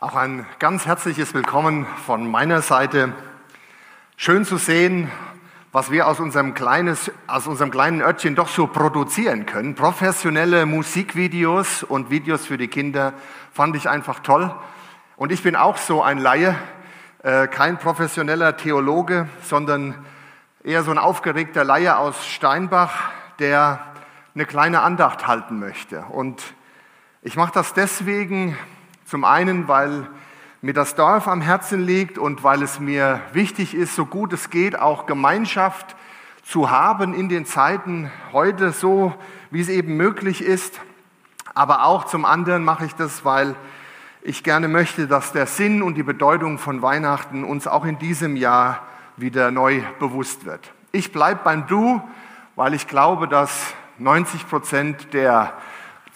Auch ein ganz herzliches Willkommen von meiner Seite. Schön zu sehen, was wir aus unserem, kleines, aus unserem kleinen Örtchen doch so produzieren können. Professionelle Musikvideos und Videos für die Kinder fand ich einfach toll. Und ich bin auch so ein Laie, äh, kein professioneller Theologe, sondern eher so ein aufgeregter Laie aus Steinbach, der eine kleine Andacht halten möchte. Und ich mache das deswegen, zum einen, weil mir das Dorf am Herzen liegt und weil es mir wichtig ist, so gut es geht, auch Gemeinschaft zu haben in den Zeiten heute, so wie es eben möglich ist. Aber auch zum anderen mache ich das, weil ich gerne möchte, dass der Sinn und die Bedeutung von Weihnachten uns auch in diesem Jahr wieder neu bewusst wird. Ich bleibe beim Du, weil ich glaube, dass 90 Prozent der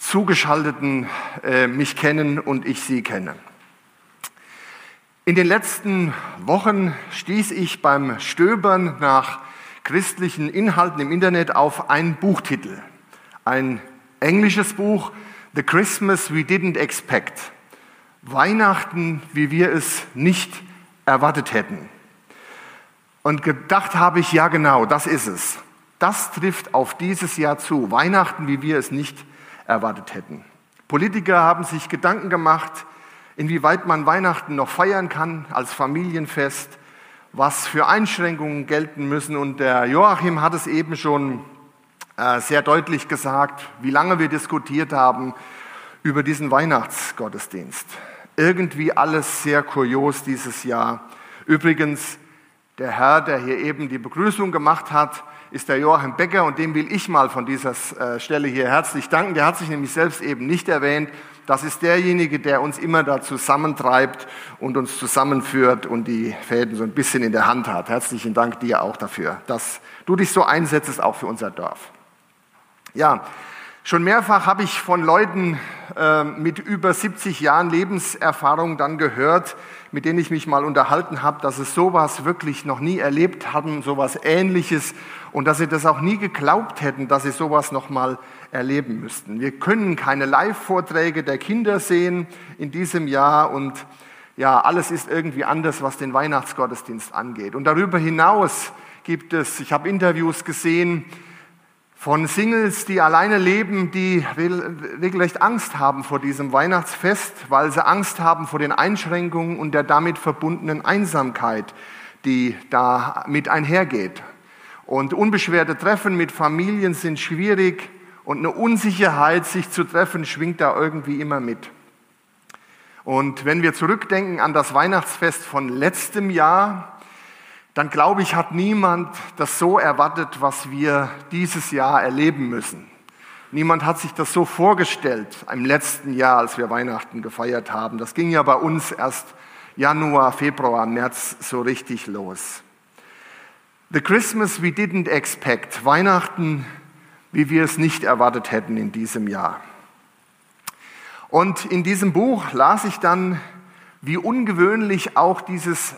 Zugeschalteten äh, mich kennen und ich sie kenne. In den letzten Wochen stieß ich beim Stöbern nach christlichen Inhalten im Internet auf einen Buchtitel. Ein englisches Buch, The Christmas We Didn't Expect. Weihnachten, wie wir es nicht erwartet hätten. Und gedacht habe ich, ja genau, das ist es. Das trifft auf dieses Jahr zu. Weihnachten, wie wir es nicht erwartet hätten. Politiker haben sich Gedanken gemacht, inwieweit man Weihnachten noch feiern kann als Familienfest, was für Einschränkungen gelten müssen. Und der Joachim hat es eben schon äh, sehr deutlich gesagt, wie lange wir diskutiert haben über diesen Weihnachtsgottesdienst. Irgendwie alles sehr kurios dieses Jahr. Übrigens, der Herr, der hier eben die Begrüßung gemacht hat, ist der Joachim Becker und dem will ich mal von dieser äh, Stelle hier herzlich danken. Der hat sich nämlich selbst eben nicht erwähnt. Das ist derjenige, der uns immer da zusammentreibt und uns zusammenführt und die Fäden so ein bisschen in der Hand hat. Herzlichen Dank dir auch dafür, dass du dich so einsetzt, auch für unser Dorf. Ja, schon mehrfach habe ich von Leuten äh, mit über 70 Jahren Lebenserfahrung dann gehört, mit denen ich mich mal unterhalten habe, dass es sowas wirklich noch nie erlebt hatten, sowas Ähnliches und dass sie das auch nie geglaubt hätten, dass sie sowas noch mal erleben müssten. Wir können keine Live-Vorträge der Kinder sehen in diesem Jahr und ja, alles ist irgendwie anders, was den Weihnachtsgottesdienst angeht. Und darüber hinaus gibt es, ich habe Interviews gesehen, von Singles, die alleine leben, die regelrecht Angst haben vor diesem Weihnachtsfest, weil sie Angst haben vor den Einschränkungen und der damit verbundenen Einsamkeit, die da mit einhergeht. Und unbeschwerte Treffen mit Familien sind schwierig und eine Unsicherheit, sich zu treffen, schwingt da irgendwie immer mit. Und wenn wir zurückdenken an das Weihnachtsfest von letztem Jahr, dann glaube ich, hat niemand das so erwartet, was wir dieses Jahr erleben müssen. Niemand hat sich das so vorgestellt im letzten Jahr, als wir Weihnachten gefeiert haben. Das ging ja bei uns erst Januar, Februar, März so richtig los. The Christmas we didn't expect. Weihnachten, wie wir es nicht erwartet hätten in diesem Jahr. Und in diesem Buch las ich dann, wie ungewöhnlich auch dieses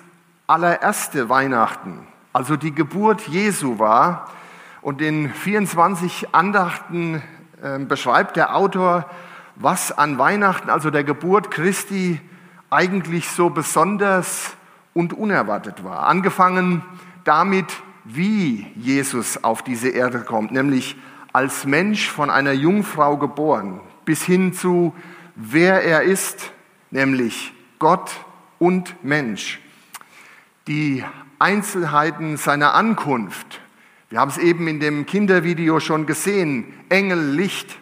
allererste Weihnachten, also die Geburt Jesu war. Und in 24 Andachten äh, beschreibt der Autor, was an Weihnachten, also der Geburt Christi, eigentlich so besonders und unerwartet war. Angefangen damit, wie Jesus auf diese Erde kommt, nämlich als Mensch von einer Jungfrau geboren, bis hin zu wer er ist, nämlich Gott und Mensch die Einzelheiten seiner Ankunft. Wir haben es eben in dem Kindervideo schon gesehen, Engel, Licht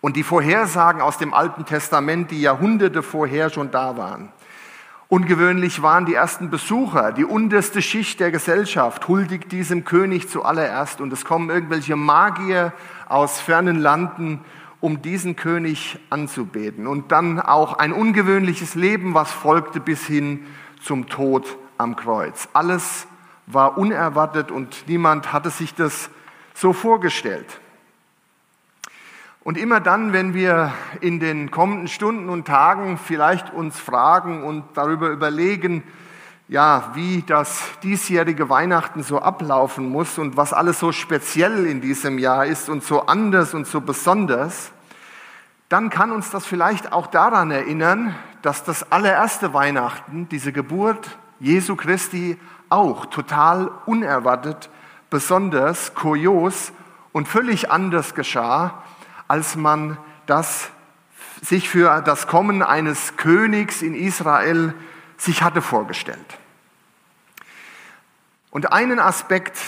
und die Vorhersagen aus dem Alten Testament, die Jahrhunderte vorher schon da waren. Ungewöhnlich waren die ersten Besucher, die unterste Schicht der Gesellschaft huldigt diesem König zuallererst und es kommen irgendwelche Magier aus fernen Landen, um diesen König anzubeten. Und dann auch ein ungewöhnliches Leben, was folgte bis hin zum Tod am Kreuz. Alles war unerwartet und niemand hatte sich das so vorgestellt. Und immer dann, wenn wir in den kommenden Stunden und Tagen vielleicht uns fragen und darüber überlegen, ja, wie das diesjährige Weihnachten so ablaufen muss und was alles so speziell in diesem Jahr ist und so anders und so besonders, dann kann uns das vielleicht auch daran erinnern, dass das allererste Weihnachten, diese Geburt Jesu Christi, auch total unerwartet, besonders kurios und völlig anders geschah, als man das sich für das Kommen eines Königs in Israel sich hatte vorgestellt. Und einen Aspekt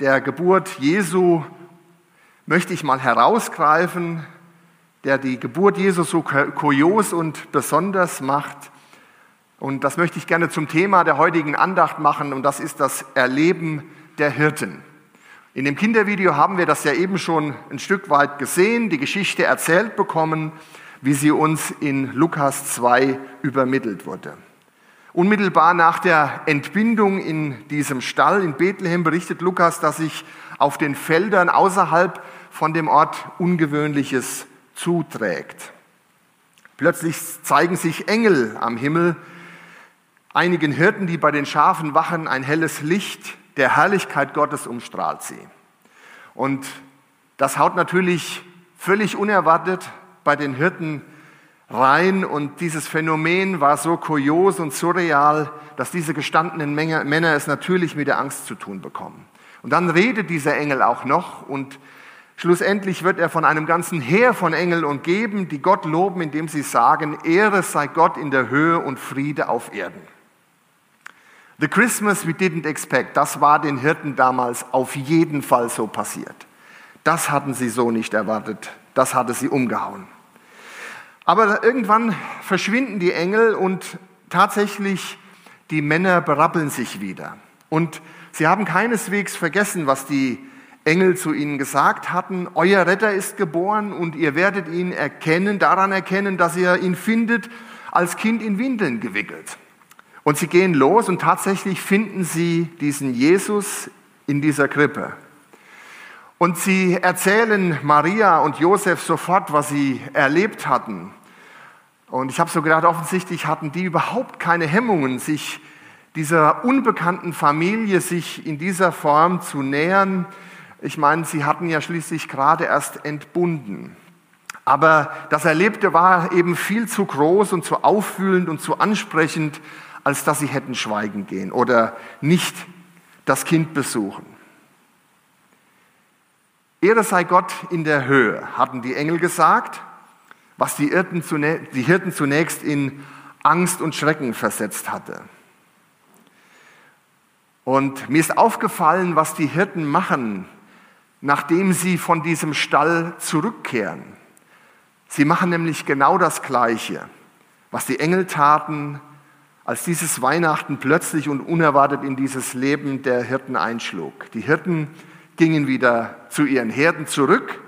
der Geburt Jesu möchte ich mal herausgreifen, der die Geburt Jesu so kurios und besonders macht. Und das möchte ich gerne zum Thema der heutigen Andacht machen, und das ist das Erleben der Hirten. In dem Kindervideo haben wir das ja eben schon ein Stück weit gesehen, die Geschichte erzählt bekommen, wie sie uns in Lukas 2 übermittelt wurde. Unmittelbar nach der Entbindung in diesem Stall in Bethlehem berichtet Lukas, dass sich auf den Feldern außerhalb von dem Ort Ungewöhnliches zuträgt. Plötzlich zeigen sich Engel am Himmel, einigen Hirten, die bei den Schafen wachen, ein helles Licht der Herrlichkeit Gottes umstrahlt sie. Und das haut natürlich völlig unerwartet bei den Hirten rein und dieses Phänomen war so kurios und surreal, dass diese gestandenen Männer es natürlich mit der Angst zu tun bekommen. Und dann redet dieser Engel auch noch und schlussendlich wird er von einem ganzen Heer von Engeln umgeben, die Gott loben, indem sie sagen, Ehre sei Gott in der Höhe und Friede auf Erden. The Christmas we didn't expect, das war den Hirten damals auf jeden Fall so passiert. Das hatten sie so nicht erwartet, das hatte sie umgehauen. Aber irgendwann verschwinden die Engel und tatsächlich die Männer berappeln sich wieder. Und sie haben keineswegs vergessen, was die Engel zu ihnen gesagt hatten. Euer Retter ist geboren und ihr werdet ihn erkennen, daran erkennen, dass ihr ihn findet, als Kind in Windeln gewickelt. Und sie gehen los und tatsächlich finden sie diesen Jesus in dieser Krippe. Und sie erzählen Maria und Josef sofort, was sie erlebt hatten. Und ich habe so gedacht, offensichtlich hatten die überhaupt keine Hemmungen, sich dieser unbekannten Familie sich in dieser Form zu nähern. Ich meine, sie hatten ja schließlich gerade erst entbunden. Aber das Erlebte war eben viel zu groß und zu auffühlend und zu ansprechend, als dass sie hätten schweigen gehen oder nicht das Kind besuchen. Ehre sei Gott in der Höhe, hatten die Engel gesagt was die Hirten, zunächst in Angst und Schrecken versetzt hatte. Und mir ist aufgefallen, was die Hirten machen, nachdem sie von diesem Stall zurückkehren. Sie machen nämlich genau das Gleiche, was die Engel taten, als dieses Weihnachten plötzlich und unerwartet in dieses Leben der Hirten einschlug. Die Hirten gingen wieder zu ihren Herden zurück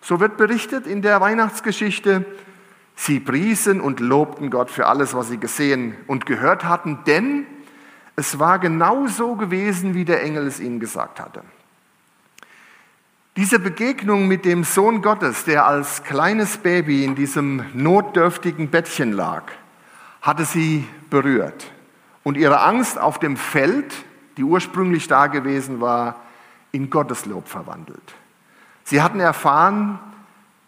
so wird berichtet in der Weihnachtsgeschichte. Sie priesen und lobten Gott für alles, was sie gesehen und gehört hatten, denn es war genau so gewesen, wie der Engel es ihnen gesagt hatte. Diese Begegnung mit dem Sohn Gottes, der als kleines Baby in diesem notdürftigen Bettchen lag, hatte sie berührt und ihre Angst auf dem Feld, die ursprünglich da gewesen war, in Gotteslob verwandelt. Sie hatten erfahren,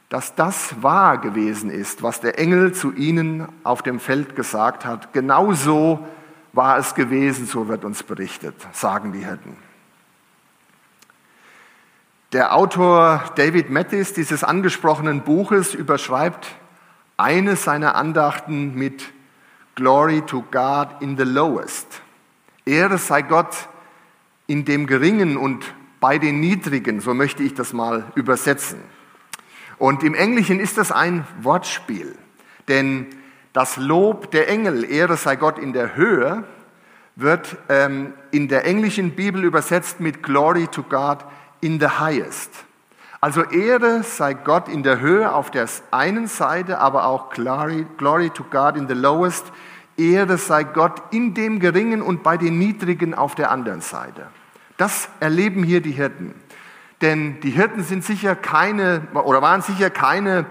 dass das wahr gewesen ist, was der Engel zu ihnen auf dem Feld gesagt hat. Genau so war es gewesen, so wird uns berichtet, sagen die Hirten. Der Autor David Mattis dieses angesprochenen Buches überschreibt eines seiner Andachten mit Glory to God in the lowest. Ehre sei Gott in dem Geringen und bei den Niedrigen, so möchte ich das mal übersetzen. Und im Englischen ist das ein Wortspiel, denn das Lob der Engel, Ehre sei Gott in der Höhe, wird ähm, in der englischen Bibel übersetzt mit Glory to God in the highest. Also Ehre sei Gott in der Höhe auf der einen Seite, aber auch Glory, Glory to God in the lowest. Ehre sei Gott in dem Geringen und bei den Niedrigen auf der anderen Seite. Das erleben hier die Hirten. Denn die Hirten sind sicher keine oder waren sicher keine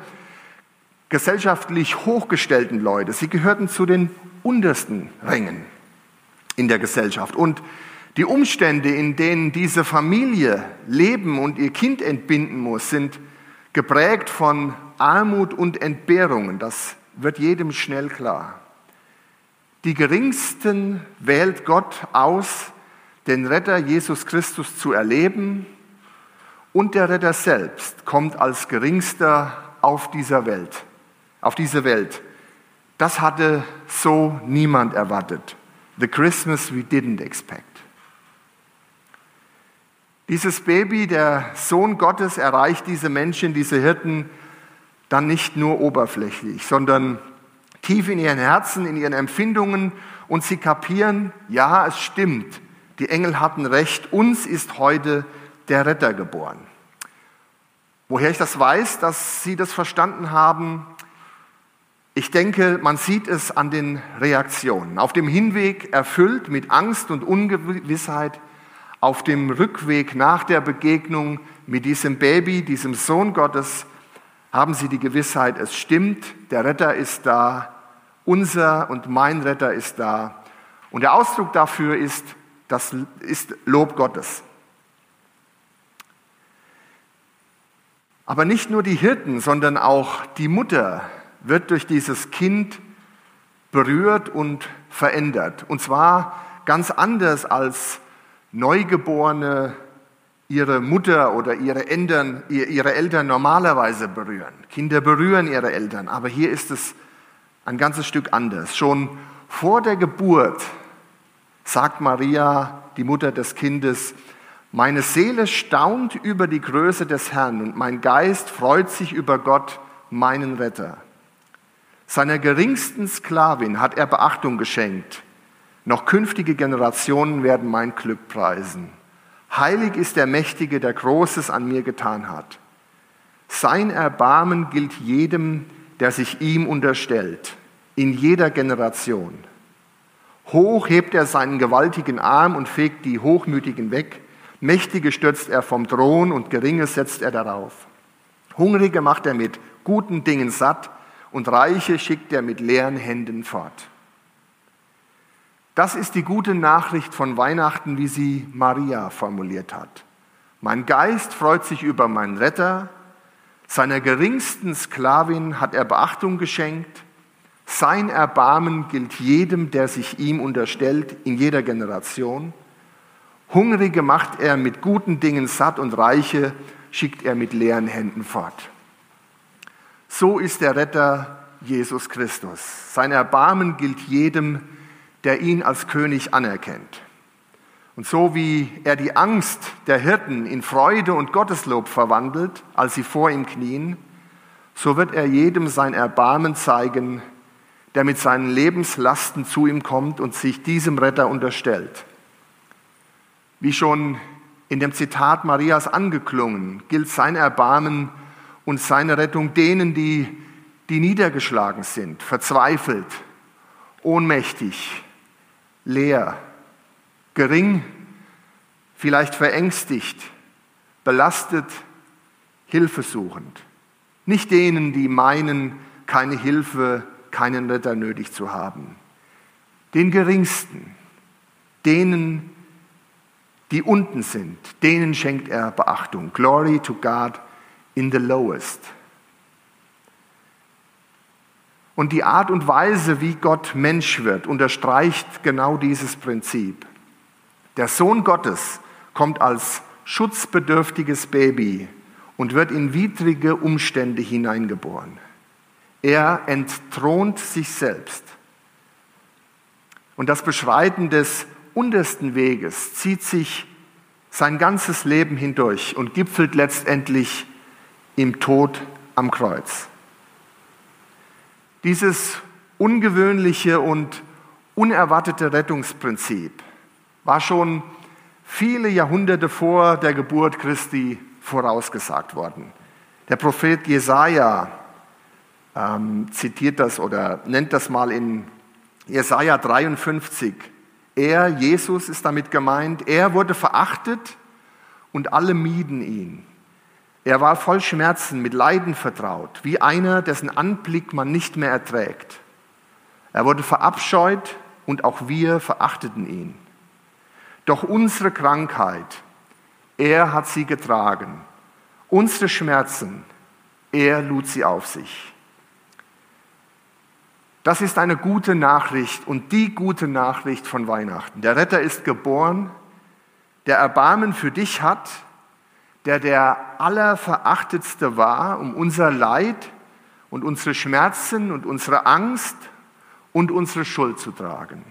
gesellschaftlich hochgestellten Leute. Sie gehörten zu den untersten Rängen in der Gesellschaft. Und die Umstände, in denen diese Familie leben und ihr Kind entbinden muss, sind geprägt von Armut und Entbehrungen. Das wird jedem schnell klar. Die Geringsten wählt Gott aus, den Retter Jesus Christus zu erleben und der Retter selbst kommt als Geringster auf dieser Welt, auf diese Welt. Das hatte so niemand erwartet. The Christmas we didn't expect. Dieses Baby, der Sohn Gottes, erreicht diese Menschen, diese Hirten dann nicht nur oberflächlich, sondern tief in ihren Herzen, in ihren Empfindungen und sie kapieren, ja, es stimmt, die Engel hatten recht, uns ist heute der Retter geboren. Woher ich das weiß, dass sie das verstanden haben, ich denke, man sieht es an den Reaktionen. Auf dem Hinweg erfüllt mit Angst und Ungewissheit, auf dem Rückweg nach der Begegnung mit diesem Baby, diesem Sohn Gottes, haben sie die Gewissheit, es stimmt, der Retter ist da, unser und mein Retter ist da. Und der Ausdruck dafür ist, das ist Lob Gottes. Aber nicht nur die Hirten, sondern auch die Mutter wird durch dieses Kind berührt und verändert. Und zwar ganz anders als Neugeborene ihre Mutter oder ihre Eltern, ihre Eltern normalerweise berühren. Kinder berühren ihre Eltern, aber hier ist es ein ganzes Stück anders. Schon vor der Geburt sagt Maria, die Mutter des Kindes, meine Seele staunt über die Größe des Herrn und mein Geist freut sich über Gott, meinen Retter. Seiner geringsten Sklavin hat er Beachtung geschenkt. Noch künftige Generationen werden mein Glück preisen. Heilig ist der Mächtige, der Großes an mir getan hat. Sein Erbarmen gilt jedem, der sich ihm unterstellt, in jeder Generation. Hoch hebt er seinen gewaltigen Arm und fegt die Hochmütigen weg. Mächtige stürzt er vom Thron und Geringe setzt er darauf. Hungrige macht er mit guten Dingen satt und Reiche schickt er mit leeren Händen fort. Das ist die gute Nachricht von Weihnachten, wie sie Maria formuliert hat. Mein Geist freut sich über meinen Retter, seiner geringsten Sklavin hat er Beachtung geschenkt, sein Erbarmen gilt jedem, der sich ihm unterstellt, in jeder Generation. Hungrige macht er mit guten Dingen satt und Reiche schickt er mit leeren Händen fort. So ist der Retter Jesus Christus. Sein Erbarmen gilt jedem, der ihn als König anerkennt. Und so wie er die Angst der Hirten in Freude und Gotteslob verwandelt, als sie vor ihm knien, so wird er jedem sein Erbarmen zeigen, der mit seinen Lebenslasten zu ihm kommt und sich diesem Retter unterstellt. Wie schon in dem Zitat Marias angeklungen, gilt sein Erbarmen und seine Rettung denen, die, die niedergeschlagen sind, verzweifelt, ohnmächtig, leer, gering, vielleicht verängstigt, belastet, hilfesuchend. Nicht denen, die meinen, keine Hilfe, keinen Retter nötig zu haben. Den Geringsten, denen, die unten sind, denen schenkt er Beachtung. Glory to God in the lowest. Und die Art und Weise, wie Gott Mensch wird, unterstreicht genau dieses Prinzip. Der Sohn Gottes kommt als schutzbedürftiges Baby und wird in widrige Umstände hineingeboren. Er entthront sich selbst. Und das Beschreiten des untersten Weges zieht sich sein ganzes Leben hindurch und gipfelt letztendlich im Tod am Kreuz. Dieses ungewöhnliche und unerwartete Rettungsprinzip war schon viele Jahrhunderte vor der Geburt Christi vorausgesagt worden. Der Prophet Jesaja ähm, zitiert das oder nennt das mal in Jesaja 53. Er, Jesus, ist damit gemeint, er wurde verachtet und alle mieden ihn. Er war voll Schmerzen, mit Leiden vertraut, wie einer, dessen Anblick man nicht mehr erträgt. Er wurde verabscheut und auch wir verachteten ihn. Doch unsere Krankheit, er hat sie getragen. Unsere Schmerzen, er lud sie auf sich. Das ist eine gute Nachricht und die gute Nachricht von Weihnachten. Der Retter ist geboren, der Erbarmen für dich hat, der der Allerverachtetste war, um unser Leid und unsere Schmerzen und unsere Angst und unsere Schuld zu tragen.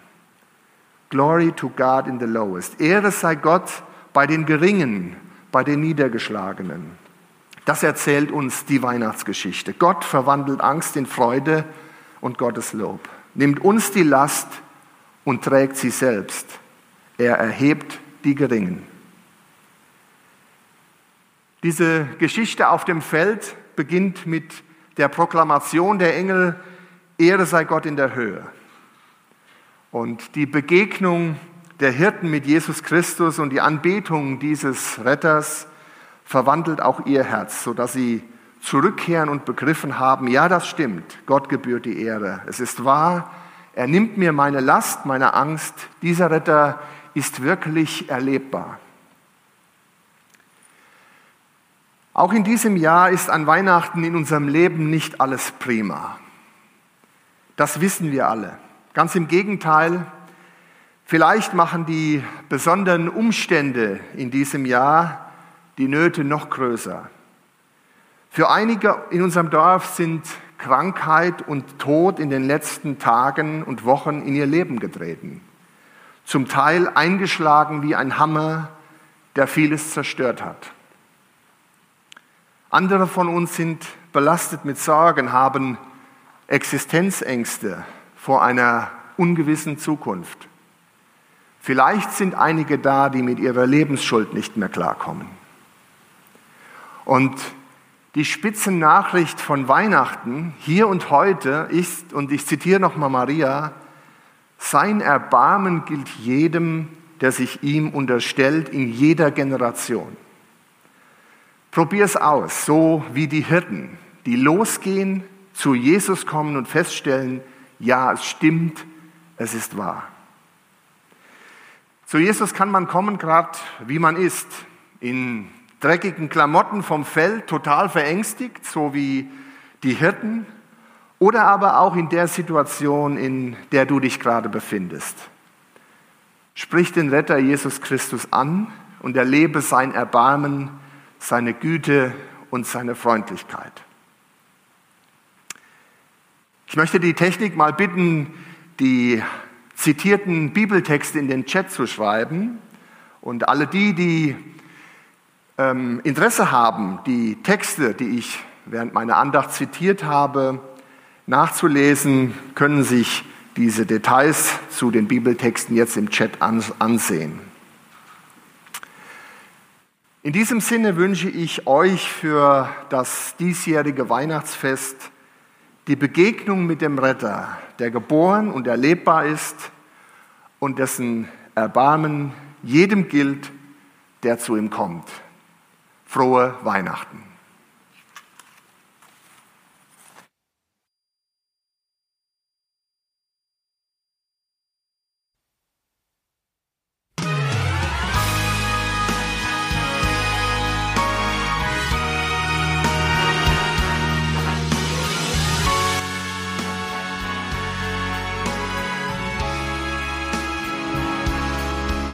Glory to God in the lowest. Ehre sei Gott bei den Geringen, bei den Niedergeschlagenen. Das erzählt uns die Weihnachtsgeschichte. Gott verwandelt Angst in Freude und Gottes Lob. Nimmt uns die Last und trägt sie selbst. Er erhebt die Geringen. Diese Geschichte auf dem Feld beginnt mit der Proklamation der Engel, Ehre sei Gott in der Höhe. Und die Begegnung der Hirten mit Jesus Christus und die Anbetung dieses Retters verwandelt auch ihr Herz, sodass sie zurückkehren und begriffen haben, ja, das stimmt, Gott gebührt die Ehre. Es ist wahr, er nimmt mir meine Last, meine Angst. Dieser Retter ist wirklich erlebbar. Auch in diesem Jahr ist an Weihnachten in unserem Leben nicht alles prima. Das wissen wir alle. Ganz im Gegenteil, vielleicht machen die besonderen Umstände in diesem Jahr die Nöte noch größer. Für einige in unserem Dorf sind Krankheit und Tod in den letzten Tagen und Wochen in ihr Leben getreten. Zum Teil eingeschlagen wie ein Hammer, der vieles zerstört hat. Andere von uns sind belastet mit Sorgen, haben Existenzängste vor einer ungewissen Zukunft. Vielleicht sind einige da, die mit ihrer Lebensschuld nicht mehr klarkommen. Und die Spitzennachricht von Weihnachten hier und heute ist, und ich zitiere nochmal Maria, sein Erbarmen gilt jedem, der sich ihm unterstellt, in jeder Generation. Probier es aus, so wie die Hirten, die losgehen, zu Jesus kommen und feststellen, ja, es stimmt, es ist wahr. Zu Jesus kann man kommen, gerade wie man ist, in dreckigen Klamotten vom Feld, total verängstigt, so wie die Hirten, oder aber auch in der Situation, in der du dich gerade befindest. Sprich den Retter Jesus Christus an und erlebe sein Erbarmen seine Güte und seine Freundlichkeit. Ich möchte die Technik mal bitten, die zitierten Bibeltexte in den Chat zu schreiben. Und alle die, die ähm, Interesse haben, die Texte, die ich während meiner Andacht zitiert habe, nachzulesen, können sich diese Details zu den Bibeltexten jetzt im Chat ansehen. In diesem Sinne wünsche ich euch für das diesjährige Weihnachtsfest die Begegnung mit dem Retter, der geboren und erlebbar ist und dessen Erbarmen jedem gilt, der zu ihm kommt. Frohe Weihnachten.